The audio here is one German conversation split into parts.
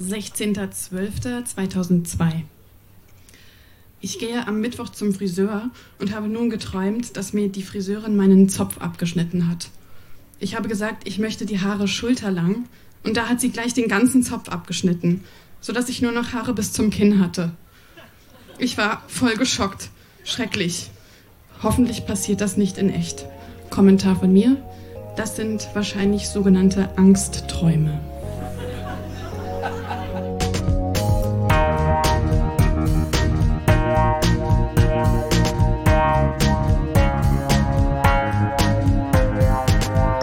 16.12.2002. Ich gehe am Mittwoch zum Friseur und habe nun geträumt, dass mir die Friseurin meinen Zopf abgeschnitten hat. Ich habe gesagt, ich möchte die Haare schulterlang und da hat sie gleich den ganzen Zopf abgeschnitten, sodass ich nur noch Haare bis zum Kinn hatte. Ich war voll geschockt. Schrecklich. Hoffentlich passiert das nicht in echt. Kommentar von mir. Das sind wahrscheinlich sogenannte Angstträume.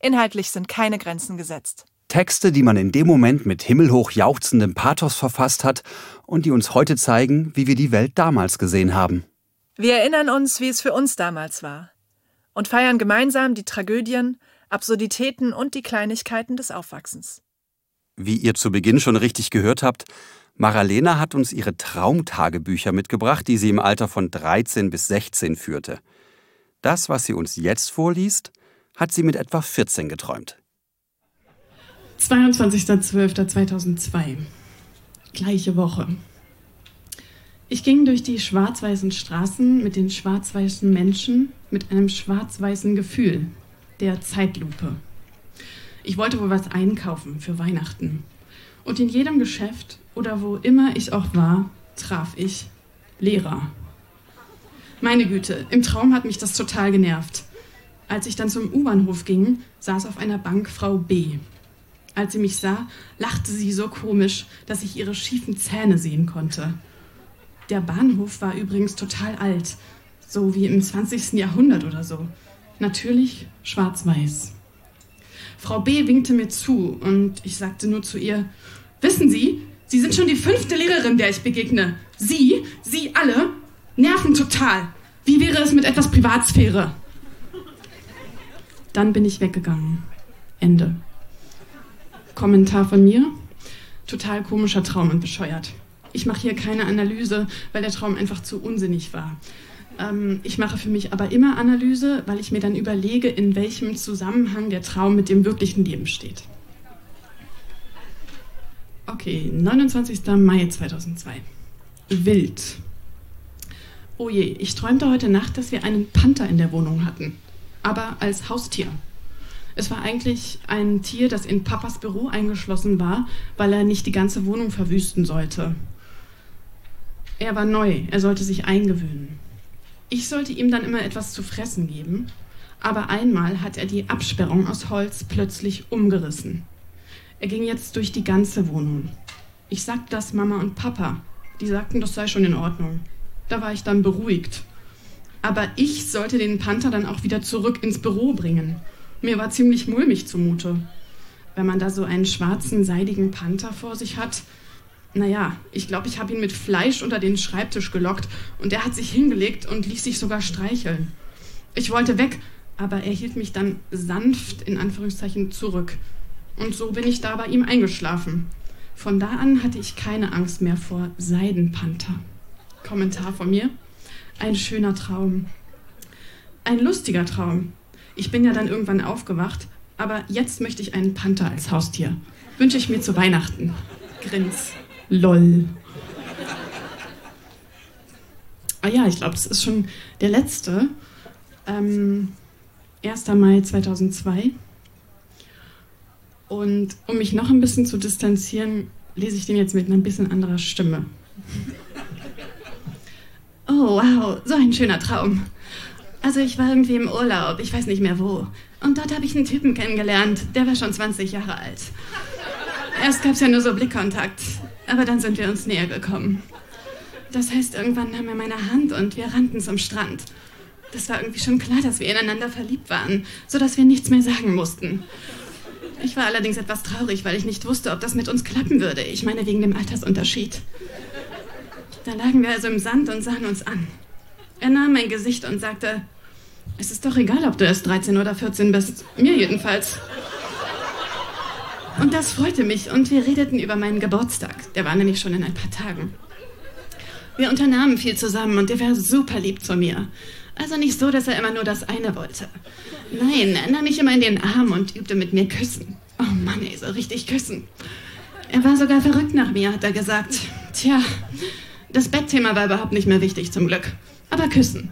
Inhaltlich sind keine Grenzen gesetzt. Texte, die man in dem Moment mit himmelhoch jauchzendem Pathos verfasst hat und die uns heute zeigen, wie wir die Welt damals gesehen haben. Wir erinnern uns, wie es für uns damals war und feiern gemeinsam die Tragödien, Absurditäten und die Kleinigkeiten des Aufwachsens. Wie ihr zu Beginn schon richtig gehört habt, Maralena hat uns ihre Traumtagebücher mitgebracht, die sie im Alter von 13 bis 16 führte. Das, was sie uns jetzt vorliest, hat sie mit etwa 14 geträumt. 22.12.2002. Gleiche Woche. Ich ging durch die schwarz-weißen Straßen mit den schwarz-weißen Menschen mit einem schwarz-weißen Gefühl, der Zeitlupe. Ich wollte wohl was einkaufen für Weihnachten. Und in jedem Geschäft oder wo immer ich auch war, traf ich Lehrer. Meine Güte, im Traum hat mich das total genervt. Als ich dann zum U-Bahnhof ging, saß auf einer Bank Frau B. Als sie mich sah, lachte sie so komisch, dass ich ihre schiefen Zähne sehen konnte. Der Bahnhof war übrigens total alt, so wie im 20. Jahrhundert oder so. Natürlich schwarz-weiß. Frau B winkte mir zu und ich sagte nur zu ihr, wissen Sie, Sie sind schon die fünfte Lehrerin, der ich begegne. Sie, Sie alle, nerven total. Wie wäre es mit etwas Privatsphäre? Dann bin ich weggegangen. Ende. Kommentar von mir. Total komischer Traum und bescheuert. Ich mache hier keine Analyse, weil der Traum einfach zu unsinnig war. Ähm, ich mache für mich aber immer Analyse, weil ich mir dann überlege, in welchem Zusammenhang der Traum mit dem wirklichen Leben steht. Okay, 29. Mai 2002. Wild. Oh je, ich träumte heute Nacht, dass wir einen Panther in der Wohnung hatten aber als Haustier. Es war eigentlich ein Tier, das in Papas Büro eingeschlossen war, weil er nicht die ganze Wohnung verwüsten sollte. Er war neu, er sollte sich eingewöhnen. Ich sollte ihm dann immer etwas zu fressen geben, aber einmal hat er die Absperrung aus Holz plötzlich umgerissen. Er ging jetzt durch die ganze Wohnung. Ich sagte das Mama und Papa. Die sagten, das sei schon in Ordnung. Da war ich dann beruhigt. Aber ich sollte den Panther dann auch wieder zurück ins Büro bringen. Mir war ziemlich mulmig zumute. Wenn man da so einen schwarzen, seidigen Panther vor sich hat, naja, ich glaube, ich habe ihn mit Fleisch unter den Schreibtisch gelockt und er hat sich hingelegt und ließ sich sogar streicheln. Ich wollte weg, aber er hielt mich dann sanft in Anführungszeichen zurück. Und so bin ich da bei ihm eingeschlafen. Von da an hatte ich keine Angst mehr vor Seidenpanther. Kommentar von mir. Ein schöner Traum. Ein lustiger Traum. Ich bin ja dann irgendwann aufgewacht, aber jetzt möchte ich einen Panther als Haustier. Wünsche ich mir zu Weihnachten. Grins. Lol. Ah ja, ich glaube, das ist schon der letzte. Ähm, 1. Mai 2002. Und um mich noch ein bisschen zu distanzieren, lese ich den jetzt mit einer bisschen anderer Stimme. Oh, wow, so ein schöner Traum. Also ich war irgendwie im Urlaub, ich weiß nicht mehr wo. Und dort habe ich einen Typen kennengelernt, der war schon 20 Jahre alt. Erst gab es ja nur so Blickkontakt, aber dann sind wir uns näher gekommen. Das heißt, irgendwann nahm er meine Hand und wir rannten zum Strand. Das war irgendwie schon klar, dass wir ineinander verliebt waren, sodass wir nichts mehr sagen mussten. Ich war allerdings etwas traurig, weil ich nicht wusste, ob das mit uns klappen würde. Ich meine, wegen dem Altersunterschied. Da lagen wir also im Sand und sahen uns an. Er nahm mein Gesicht und sagte, es ist doch egal, ob du erst 13 oder 14 bist. Mir jedenfalls. Und das freute mich und wir redeten über meinen Geburtstag. Der war nämlich schon in ein paar Tagen. Wir unternahmen viel zusammen und er war super lieb zu mir. Also nicht so, dass er immer nur das eine wollte. Nein, er nahm mich immer in den Arm und übte mit mir Küssen. Oh Mann, ey, so richtig küssen. Er war sogar verrückt nach mir, hat er gesagt. Tja, das Bettthema war überhaupt nicht mehr wichtig, zum Glück. Aber küssen.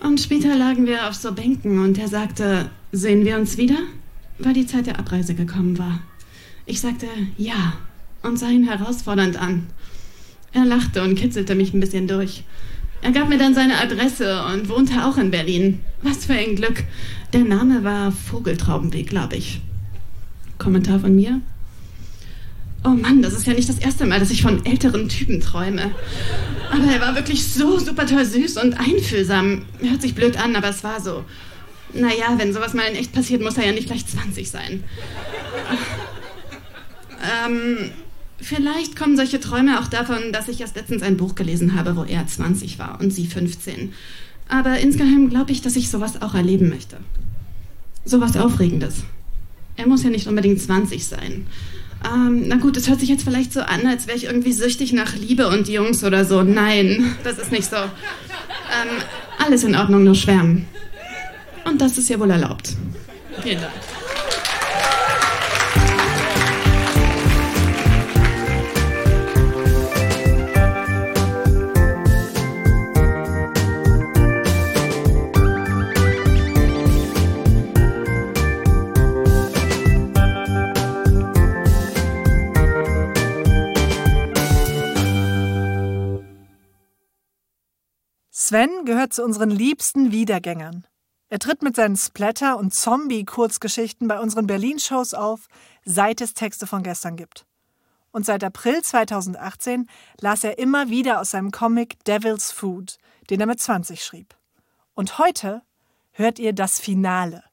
Und später lagen wir auf so Bänken und er sagte, sehen wir uns wieder? Weil die Zeit der Abreise gekommen war. Ich sagte ja und sah ihn herausfordernd an. Er lachte und kitzelte mich ein bisschen durch. Er gab mir dann seine Adresse und wohnte auch in Berlin. Was für ein Glück. Der Name war Vogeltraubenweg, glaube ich. Kommentar von mir? Oh Mann, das ist ja nicht das erste Mal, dass ich von älteren Typen träume. Aber er war wirklich so super toll süß und einfühlsam. Hört sich blöd an, aber es war so. Naja, wenn sowas mal in echt passiert, muss er ja nicht gleich 20 sein. Ähm, vielleicht kommen solche Träume auch davon, dass ich erst letztens ein Buch gelesen habe, wo er 20 war und sie 15. Aber insgeheim glaube ich, dass ich sowas auch erleben möchte. Sowas Aufregendes. Er muss ja nicht unbedingt 20 sein. Ähm, na gut, es hört sich jetzt vielleicht so an, als wäre ich irgendwie süchtig nach Liebe und Jungs oder so. Nein, das ist nicht so. Ähm, alles in Ordnung, nur schwärmen. Und das ist ja wohl erlaubt. Vielen Dank. Sven gehört zu unseren liebsten Wiedergängern. Er tritt mit seinen Splatter- und Zombie-Kurzgeschichten bei unseren Berlin-Shows auf, seit es Texte von gestern gibt. Und seit April 2018 las er immer wieder aus seinem Comic Devil's Food, den er mit 20 schrieb. Und heute hört ihr das Finale.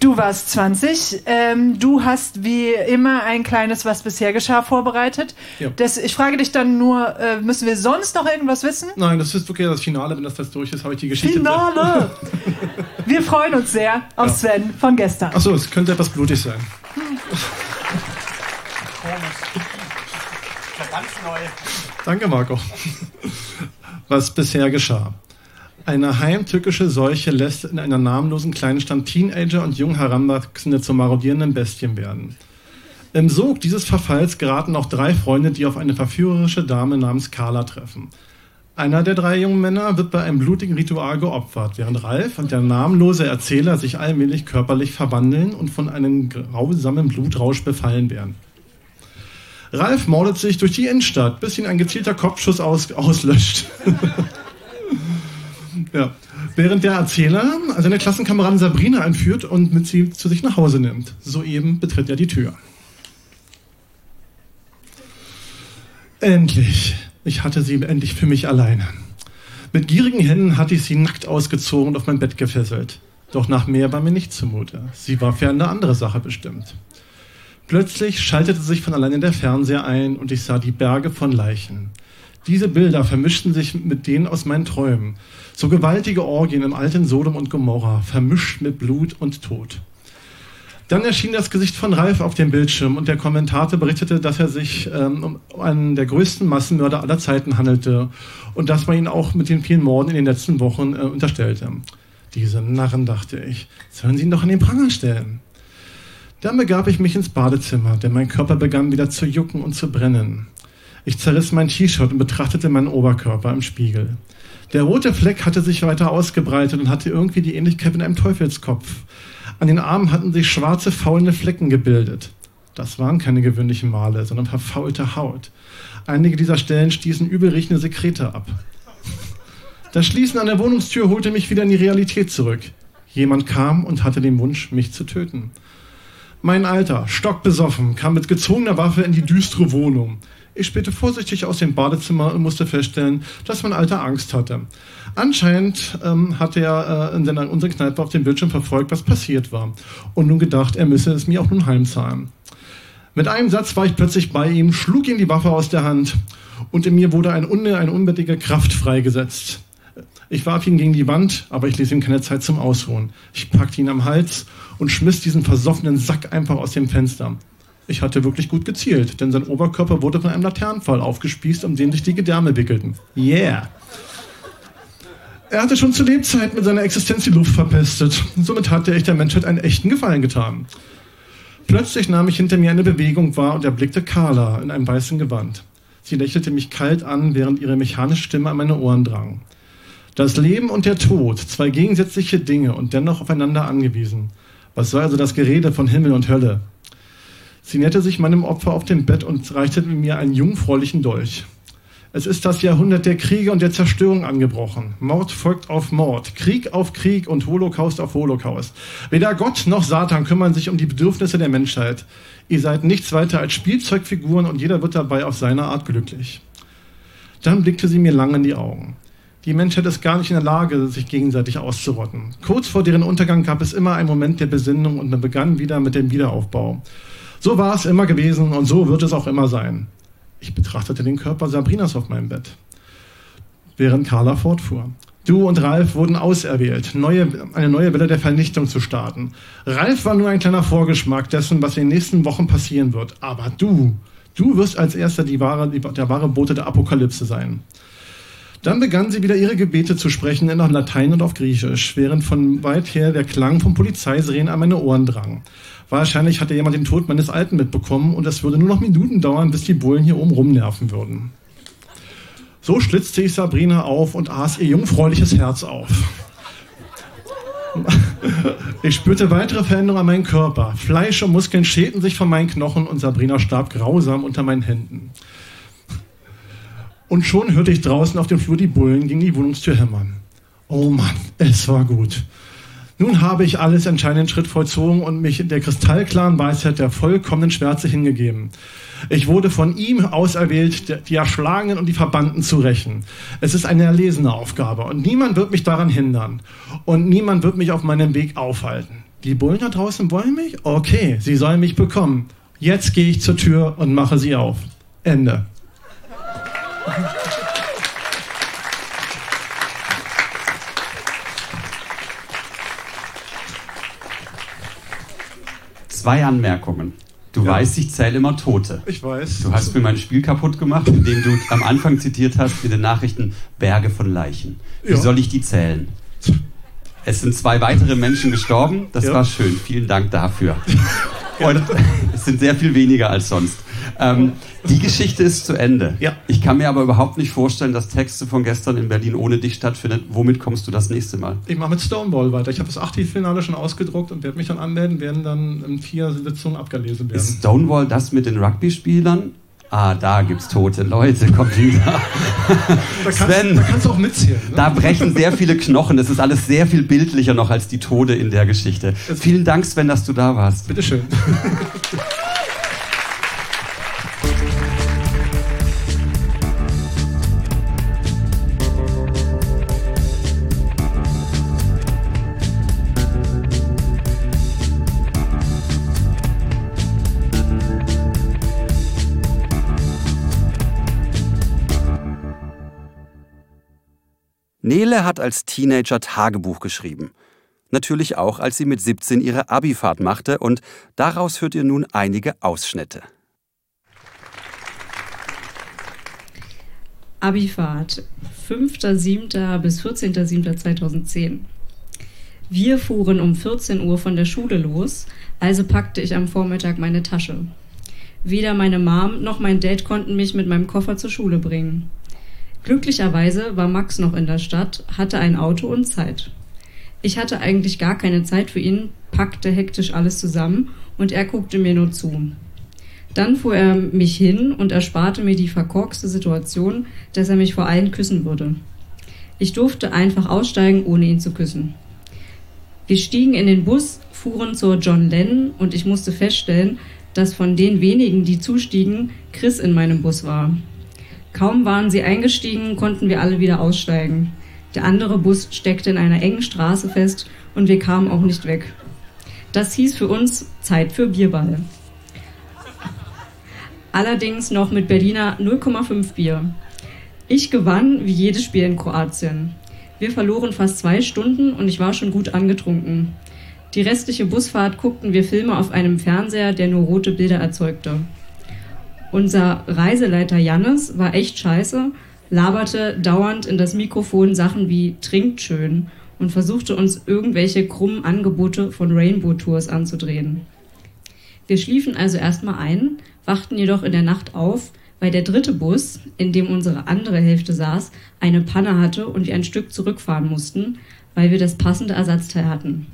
Du warst 20. Ähm, du hast wie immer ein kleines Was bisher geschah vorbereitet. Ja. Das, ich frage dich dann nur, äh, müssen wir sonst noch irgendwas wissen? Nein, das ist okay, das Finale. Wenn das jetzt durch ist, habe ich die Geschichte. Finale! wir freuen uns sehr auf ja. Sven von gestern. Achso, es könnte etwas blutig sein. Hm. Ganz neu. Danke, Marco. Was bisher geschah. Eine heimtückische Seuche lässt in einer namenlosen Kleinstadt Teenager und jung Heranwachsende zu marodierenden Bestien werden. Im Sog dieses Verfalls geraten auch drei Freunde, die auf eine verführerische Dame namens Carla treffen. Einer der drei jungen Männer wird bei einem blutigen Ritual geopfert, während Ralf und der namenlose Erzähler sich allmählich körperlich verwandeln und von einem grausamen Blutrausch befallen werden. Ralf mordet sich durch die Innenstadt, bis ihn ein gezielter Kopfschuss aus auslöscht. Ja. Während der Erzähler seine Klassenkameradin Sabrina einführt und mit sie zu sich nach Hause nimmt. Soeben betritt er die Tür. Endlich. Ich hatte sie endlich für mich alleine. Mit gierigen Händen hatte ich sie nackt ausgezogen und auf mein Bett gefesselt. Doch nach mehr war mir nicht zumute. Sie war für eine andere Sache bestimmt. Plötzlich schaltete sich von alleine der Fernseher ein und ich sah die Berge von Leichen. Diese Bilder vermischten sich mit denen aus meinen Träumen. So gewaltige Orgien im alten Sodom und Gomorra, vermischt mit Blut und Tod. Dann erschien das Gesicht von Ralf auf dem Bildschirm und der Kommentator berichtete, dass er sich ähm, um einen der größten Massenmörder aller Zeiten handelte und dass man ihn auch mit den vielen Morden in den letzten Wochen äh, unterstellte. Diese Narren, dachte ich, sollen sie ihn doch an den Pranger stellen. Dann begab ich mich ins Badezimmer, denn mein Körper begann wieder zu jucken und zu brennen. Ich zerriss mein T-Shirt und betrachtete meinen Oberkörper im Spiegel. Der rote Fleck hatte sich weiter ausgebreitet und hatte irgendwie die Ähnlichkeit mit einem Teufelskopf. An den Armen hatten sich schwarze, faulende Flecken gebildet. Das waren keine gewöhnlichen Male, sondern verfaulte Haut. Einige dieser Stellen stießen übelriechende Sekrete ab. Das Schließen an der Wohnungstür holte mich wieder in die Realität zurück. Jemand kam und hatte den Wunsch, mich zu töten. Mein Alter, stockbesoffen, kam mit gezogener Waffe in die düstere Wohnung. Ich spähte vorsichtig aus dem Badezimmer und musste feststellen, dass mein Alter Angst hatte. Anscheinend ähm, hatte er äh, in seiner, unseren Kneipe auf dem Bildschirm verfolgt, was passiert war. Und nun gedacht, er müsse es mir auch nun heimzahlen. Mit einem Satz war ich plötzlich bei ihm, schlug ihm die Waffe aus der Hand und in mir wurde ein eine unbändige Kraft freigesetzt. Ich warf ihn gegen die Wand, aber ich ließ ihm keine Zeit zum Ausruhen. Ich packte ihn am Hals und schmiss diesen versoffenen Sack einfach aus dem Fenster. Ich hatte wirklich gut gezielt, denn sein Oberkörper wurde von einem Laternenfall aufgespießt, um den sich die Gedärme wickelten. Yeah! Er hatte schon zu Lebzeiten mit seiner Existenz die Luft verpestet. Somit hatte ich der Menschheit einen echten Gefallen getan. Plötzlich nahm ich hinter mir eine Bewegung wahr und erblickte Carla in einem weißen Gewand. Sie lächelte mich kalt an, während ihre mechanische Stimme an meine Ohren drang. Das Leben und der Tod, zwei gegensätzliche Dinge und dennoch aufeinander angewiesen. Was soll also das Gerede von Himmel und Hölle? Sie näherte sich meinem Opfer auf dem Bett und reichte mir einen jungfräulichen Dolch. Es ist das Jahrhundert der Kriege und der Zerstörung angebrochen. Mord folgt auf Mord, Krieg auf Krieg und Holocaust auf Holocaust. Weder Gott noch Satan kümmern sich um die Bedürfnisse der Menschheit. Ihr seid nichts weiter als Spielzeugfiguren und jeder wird dabei auf seine Art glücklich. Dann blickte sie mir lang in die Augen. Die Menschheit ist gar nicht in der Lage, sich gegenseitig auszurotten. Kurz vor deren Untergang gab es immer einen Moment der Besinnung und man begann wieder mit dem Wiederaufbau. So war es immer gewesen und so wird es auch immer sein. Ich betrachtete den Körper Sabrinas auf meinem Bett, während Carla fortfuhr. Du und Ralf wurden auserwählt, neue, eine neue Welle der Vernichtung zu starten. Ralf war nur ein kleiner Vorgeschmack dessen, was in den nächsten Wochen passieren wird. Aber du, du wirst als erster die wahre, die, der wahre Bote der Apokalypse sein. Dann begann sie wieder ihre Gebete zu sprechen in Latein und auf Griechisch, während von weit her der Klang von Polizeisirenen an meine Ohren drang. Wahrscheinlich hatte jemand den Tod meines Alten mitbekommen und es würde nur noch Minuten dauern, bis die Bullen hier oben rumnerven würden. So schlitzte ich Sabrina auf und aß ihr jungfräuliches Herz auf. Ich spürte weitere Veränderungen an meinem Körper. Fleisch und Muskeln schälten sich von meinen Knochen und Sabrina starb grausam unter meinen Händen. Und schon hörte ich draußen auf dem Flur die Bullen gegen die Wohnungstür hämmern. Oh Mann, es war gut. Nun habe ich alles entscheidenden Schritt vollzogen und mich der kristallklaren Weisheit der vollkommenen Schwärze hingegeben. Ich wurde von ihm auserwählt, die Erschlagenen und die Verbannten zu rächen. Es ist eine erlesene Aufgabe und niemand wird mich daran hindern. Und niemand wird mich auf meinem Weg aufhalten. Die Bullen da draußen wollen mich? Okay, sie sollen mich bekommen. Jetzt gehe ich zur Tür und mache sie auf. Ende. Zwei Anmerkungen. Du ja. weißt, ich zähle immer Tote. Ich weiß. Du hast mir mein Spiel kaputt gemacht, indem du am Anfang zitiert hast in den Nachrichten Berge von Leichen. Wie ja. soll ich die zählen? Es sind zwei weitere Menschen gestorben. Das ja. war schön. Vielen Dank dafür. Und es sind sehr viel weniger als sonst. Ähm, die Geschichte ist zu Ende. Ja. Ich kann mir aber überhaupt nicht vorstellen, dass Texte von gestern in Berlin ohne dich stattfinden. Womit kommst du das nächste Mal? Ich mache mit Stonewall weiter. Ich habe das Achtelfinale schon ausgedruckt und werde mich dann anmelden, werden dann in vier Sitzungen abgelesen werden. Ist Stonewall das mit den Rugby-Spielern? Ah, da gibt's tote Leute, kommt wieder. Da kannst, Sven, da kannst du auch mitzählen. Ne? Da brechen sehr viele Knochen. Es ist alles sehr viel bildlicher noch als die Tode in der Geschichte. Vielen Dank, Sven, dass du da warst. Bitteschön. Nele hat als Teenager Tagebuch geschrieben. Natürlich auch, als sie mit 17 ihre Abifahrt machte und daraus hört ihr nun einige Ausschnitte. Abifahrt, 5.7. bis 14.7.2010. Wir fuhren um 14 Uhr von der Schule los, also packte ich am Vormittag meine Tasche. Weder meine Mom noch mein Dad konnten mich mit meinem Koffer zur Schule bringen. Glücklicherweise war Max noch in der Stadt, hatte ein Auto und Zeit. Ich hatte eigentlich gar keine Zeit für ihn, packte hektisch alles zusammen und er guckte mir nur zu. Dann fuhr er mich hin und ersparte mir die verkorkste Situation, dass er mich vor allen küssen würde. Ich durfte einfach aussteigen, ohne ihn zu küssen. Wir stiegen in den Bus, fuhren zur John Lennon und ich musste feststellen, dass von den wenigen, die zustiegen, Chris in meinem Bus war. Kaum waren sie eingestiegen, konnten wir alle wieder aussteigen. Der andere Bus steckte in einer engen Straße fest und wir kamen auch nicht weg. Das hieß für uns Zeit für Bierball. Allerdings noch mit Berliner 0,5 Bier. Ich gewann wie jedes Spiel in Kroatien. Wir verloren fast zwei Stunden und ich war schon gut angetrunken. Die restliche Busfahrt guckten wir Filme auf einem Fernseher, der nur rote Bilder erzeugte. Unser Reiseleiter Jannis war echt scheiße, laberte dauernd in das Mikrofon Sachen wie trinkt schön und versuchte uns irgendwelche krummen Angebote von Rainbow Tours anzudrehen. Wir schliefen also erstmal ein, wachten jedoch in der Nacht auf, weil der dritte Bus, in dem unsere andere Hälfte saß, eine Panne hatte und wir ein Stück zurückfahren mussten, weil wir das passende Ersatzteil hatten.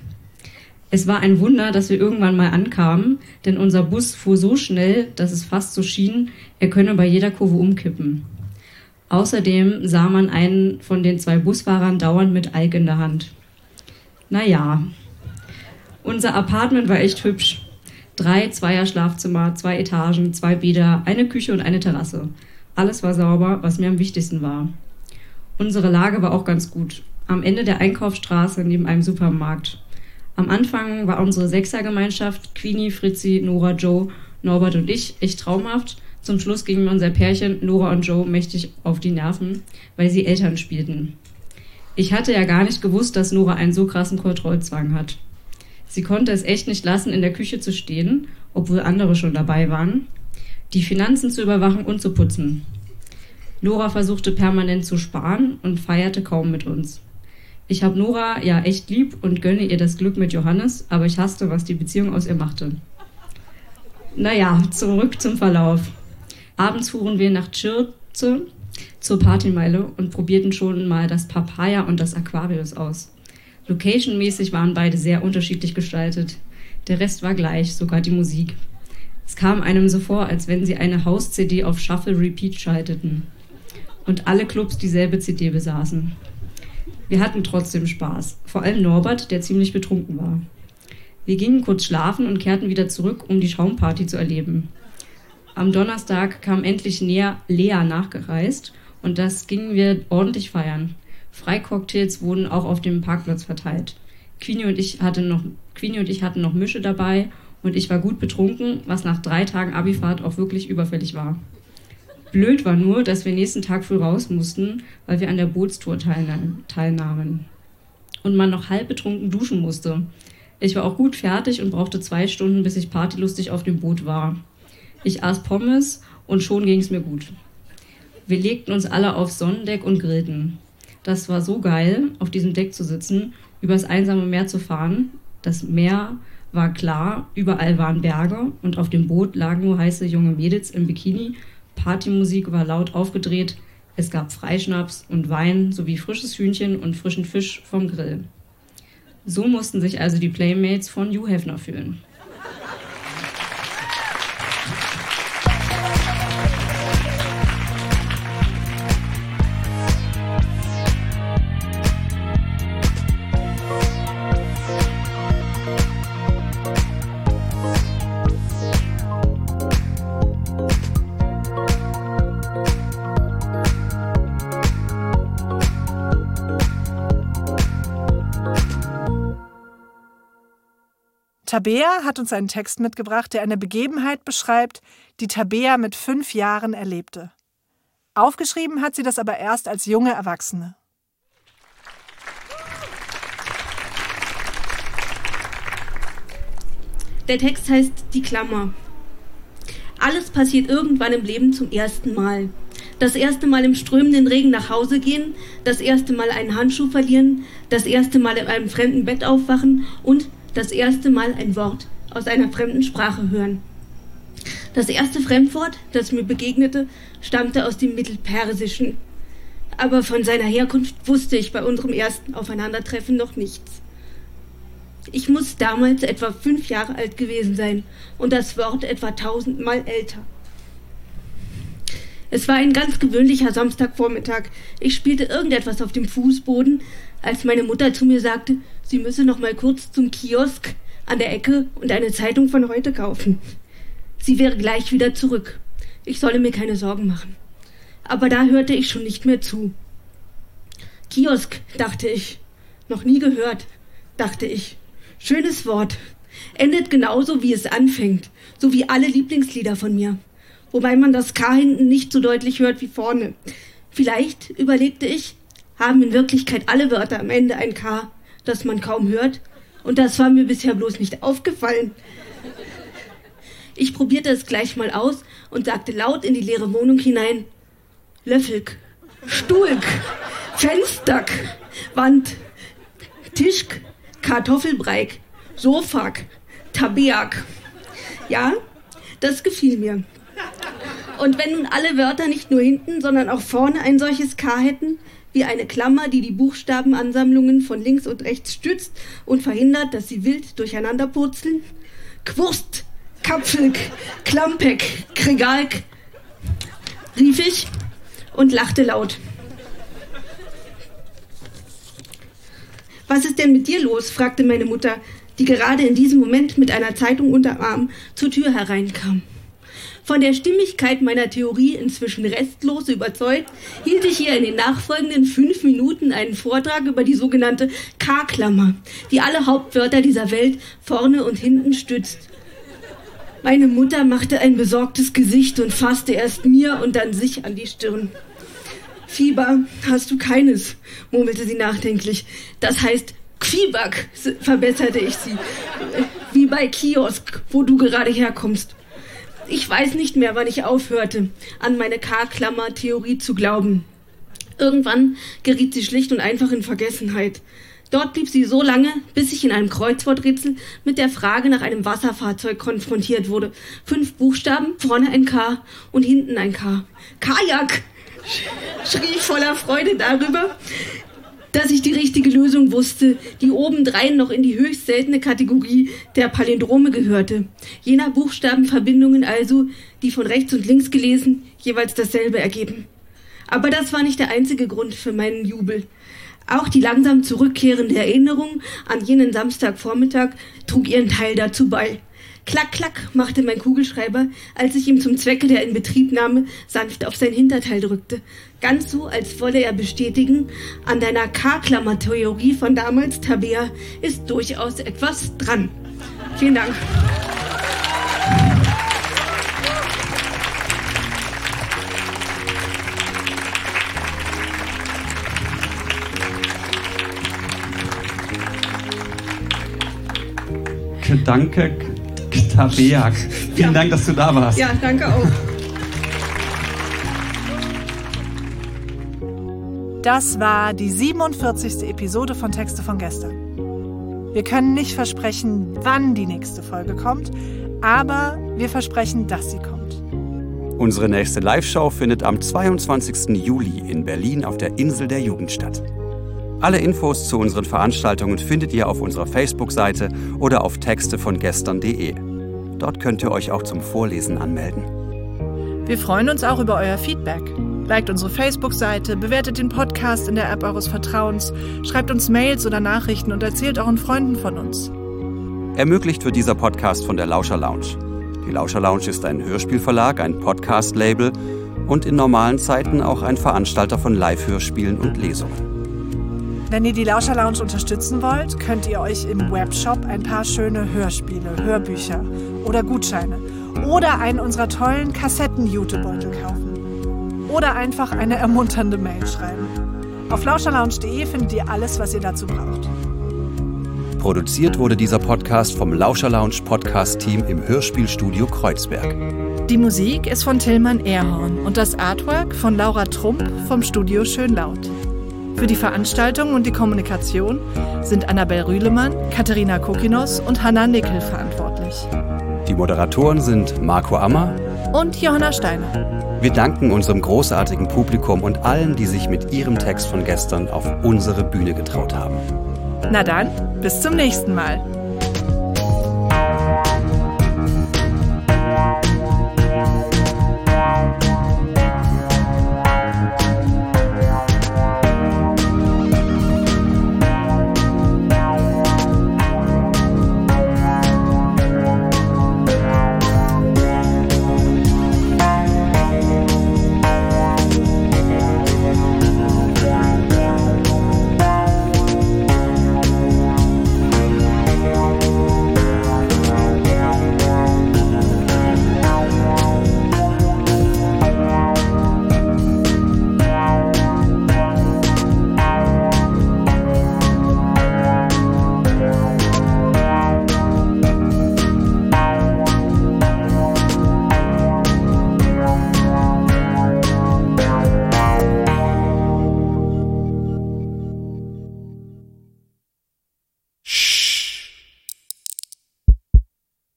Es war ein Wunder, dass wir irgendwann mal ankamen, denn unser Bus fuhr so schnell, dass es fast so schien, er könne bei jeder Kurve umkippen. Außerdem sah man einen von den zwei Busfahrern dauernd mit Alk in der Hand. Naja, unser Apartment war echt hübsch. Drei Zweier-Schlafzimmer, zwei Etagen, zwei Bäder, eine Küche und eine Terrasse. Alles war sauber, was mir am wichtigsten war. Unsere Lage war auch ganz gut. Am Ende der Einkaufsstraße neben einem Supermarkt. Am Anfang war unsere Sechsergemeinschaft, Queenie, Fritzi, Nora, Joe, Norbert und ich, echt traumhaft. Zum Schluss gingen unser Pärchen, Nora und Joe, mächtig auf die Nerven, weil sie Eltern spielten. Ich hatte ja gar nicht gewusst, dass Nora einen so krassen Kontrollzwang hat. Sie konnte es echt nicht lassen, in der Küche zu stehen, obwohl andere schon dabei waren, die Finanzen zu überwachen und zu putzen. Nora versuchte permanent zu sparen und feierte kaum mit uns. Ich habe Nora ja echt lieb und gönne ihr das Glück mit Johannes, aber ich hasste, was die Beziehung aus ihr machte. Naja, zurück zum Verlauf. Abends fuhren wir nach Tschirze zur Partymeile und probierten schon mal das Papaya und das Aquarius aus. Location-mäßig waren beide sehr unterschiedlich gestaltet. Der Rest war gleich, sogar die Musik. Es kam einem so vor, als wenn sie eine Haus-CD auf Shuffle Repeat schalteten und alle Clubs dieselbe CD besaßen. Wir hatten trotzdem Spaß, vor allem Norbert, der ziemlich betrunken war. Wir gingen kurz schlafen und kehrten wieder zurück, um die Schaumparty zu erleben. Am Donnerstag kam endlich näher Lea nachgereist und das gingen wir ordentlich feiern. Freicocktails wurden auch auf dem Parkplatz verteilt. Queenie und ich hatten noch, Queenie und ich hatten noch Mische dabei und ich war gut betrunken, was nach drei Tagen Abifahrt auch wirklich überfällig war. Blöd war nur, dass wir nächsten Tag früh raus mussten, weil wir an der Bootstour teilnahmen. Und man noch halb betrunken duschen musste. Ich war auch gut fertig und brauchte zwei Stunden, bis ich partylustig auf dem Boot war. Ich aß Pommes und schon ging es mir gut. Wir legten uns alle aufs Sonnendeck und grillten. Das war so geil, auf diesem Deck zu sitzen, übers einsame Meer zu fahren. Das Meer war klar, überall waren Berge und auf dem Boot lagen nur heiße junge Mädels im Bikini. Partymusik war laut aufgedreht. Es gab Freischnaps und Wein sowie frisches Hühnchen und frischen Fisch vom Grill. So mussten sich also die Playmates von Hugh Hefner fühlen. Tabea hat uns einen Text mitgebracht, der eine Begebenheit beschreibt, die Tabea mit fünf Jahren erlebte. Aufgeschrieben hat sie das aber erst als junge Erwachsene. Der Text heißt Die Klammer. Alles passiert irgendwann im Leben zum ersten Mal. Das erste Mal im strömenden Regen nach Hause gehen, das erste Mal einen Handschuh verlieren, das erste Mal in einem fremden Bett aufwachen und das erste Mal ein Wort aus einer fremden Sprache hören. Das erste Fremdwort, das mir begegnete, stammte aus dem Mittelpersischen. Aber von seiner Herkunft wusste ich bei unserem ersten Aufeinandertreffen noch nichts. Ich muss damals etwa fünf Jahre alt gewesen sein und das Wort etwa tausendmal älter. Es war ein ganz gewöhnlicher Samstagvormittag. Ich spielte irgendetwas auf dem Fußboden, als meine Mutter zu mir sagte, sie müsse noch mal kurz zum Kiosk an der Ecke und eine Zeitung von heute kaufen. sie wäre gleich wieder zurück. Ich solle mir keine Sorgen machen. Aber da hörte ich schon nicht mehr zu. Kiosk, dachte ich. Noch nie gehört, dachte ich. Schönes Wort. Endet genauso, wie es anfängt. So wie alle Lieblingslieder von mir. Wobei man das K hinten nicht so deutlich hört wie vorne. Vielleicht, überlegte ich, haben in Wirklichkeit alle Wörter am Ende ein K, das man kaum hört. Und das war mir bisher bloß nicht aufgefallen. Ich probierte es gleich mal aus und sagte laut in die leere Wohnung hinein: Löffelk, Stuhlk, Fensterk, Wand, Tischk, Kartoffelbreik, Sofak, Tabeak. Ja, das gefiel mir. Und wenn nun alle Wörter nicht nur hinten, sondern auch vorne ein solches K hätten, wie eine Klammer, die die Buchstabenansammlungen von links und rechts stützt und verhindert, dass sie wild durcheinander purzeln? Quurst, Kapfelk, Klampek, Kregalk, rief ich und lachte laut. Was ist denn mit dir los? fragte meine Mutter, die gerade in diesem Moment mit einer Zeitung unterm Arm zur Tür hereinkam. Von der Stimmigkeit meiner Theorie inzwischen restlos überzeugt, hielt ich ihr in den nachfolgenden fünf Minuten einen Vortrag über die sogenannte K-Klammer, die alle Hauptwörter dieser Welt vorne und hinten stützt. Meine Mutter machte ein besorgtes Gesicht und fasste erst mir und dann sich an die Stirn. Fieber hast du keines, murmelte sie nachdenklich. Das heißt Quieback, verbesserte ich sie. Wie bei Kiosk, wo du gerade herkommst. Ich weiß nicht mehr, wann ich aufhörte, an meine K-Klammer-Theorie zu glauben. Irgendwann geriet sie schlicht und einfach in Vergessenheit. Dort blieb sie so lange, bis ich in einem Kreuzworträtsel mit der Frage nach einem Wasserfahrzeug konfrontiert wurde. Fünf Buchstaben, vorne ein K und hinten ein K. Kajak! schrie ich voller Freude darüber, dass ich die richtige Lösung wusste, die obendrein noch in die höchst seltene Kategorie der Palindrome gehörte. Jener Buchstabenverbindungen also, die von rechts und links gelesen jeweils dasselbe ergeben. Aber das war nicht der einzige Grund für meinen Jubel. Auch die langsam zurückkehrende Erinnerung an jenen Samstagvormittag trug ihren Teil dazu bei. Klack, klack, machte mein Kugelschreiber, als ich ihm zum Zwecke der Inbetriebnahme sanft auf sein Hinterteil drückte. Ganz so, als wolle er bestätigen, an deiner K-Klammer-Theorie von damals, Tabea, ist durchaus etwas dran. Vielen Dank. Danke, Tabeak. Vielen ja. Dank, dass du da warst. Ja, danke auch. Das war die 47. Episode von Texte von gestern. Wir können nicht versprechen, wann die nächste Folge kommt, aber wir versprechen, dass sie kommt. Unsere nächste Live-Show findet am 22. Juli in Berlin auf der Insel der Jugend statt. Alle Infos zu unseren Veranstaltungen findet ihr auf unserer Facebook-Seite oder auf textevongestern.de. Dort könnt ihr euch auch zum Vorlesen anmelden. Wir freuen uns auch über euer Feedback. Liked unsere Facebook-Seite, bewertet den Podcast in der App eures Vertrauens, schreibt uns Mails oder Nachrichten und erzählt euren Freunden von uns. Ermöglicht wird dieser Podcast von der Lauscher Lounge. Die Lauscher Lounge ist ein Hörspielverlag, ein Podcast-Label und in normalen Zeiten auch ein Veranstalter von Live-Hörspielen und Lesungen. Wenn ihr die Lauscher Lounge unterstützen wollt, könnt ihr euch im Webshop ein paar schöne Hörspiele, Hörbücher oder Gutscheine oder einen unserer tollen Kassetten-Jutebeutel kaufen. Oder einfach eine ermunternde Mail schreiben. Auf lauscherlounge.de findet ihr alles, was ihr dazu braucht. Produziert wurde dieser Podcast vom Lauscher Lounge Podcast Team im Hörspielstudio Kreuzberg. Die Musik ist von Tillmann Erhorn und das Artwork von Laura Trump vom Studio Schönlaut. Für die Veranstaltung und die Kommunikation sind Annabel Rühlemann, Katharina Kokinos und Hanna Nickel verantwortlich. Die Moderatoren sind Marco Ammer und Johanna Steiner. Wir danken unserem großartigen Publikum und allen, die sich mit ihrem Text von gestern auf unsere Bühne getraut haben. Na dann, bis zum nächsten Mal.